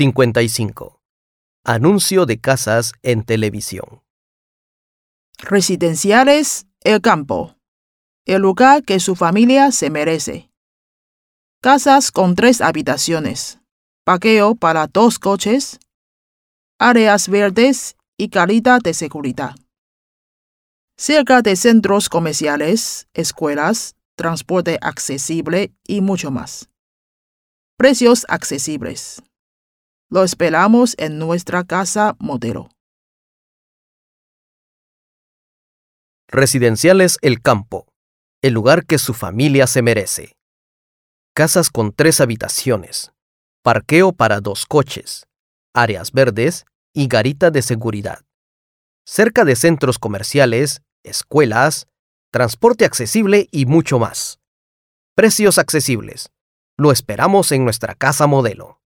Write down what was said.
55. Anuncio de casas en televisión. Residenciales El Campo. El lugar que su familia se merece. Casas con tres habitaciones. Parqueo para dos coches. Áreas verdes y calidad de seguridad. Cerca de centros comerciales, escuelas, transporte accesible y mucho más. Precios accesibles. Lo esperamos en nuestra casa modelo. Residenciales El Campo, el lugar que su familia se merece. Casas con tres habitaciones, parqueo para dos coches, áreas verdes y garita de seguridad. Cerca de centros comerciales, escuelas, transporte accesible y mucho más. Precios accesibles. Lo esperamos en nuestra casa modelo.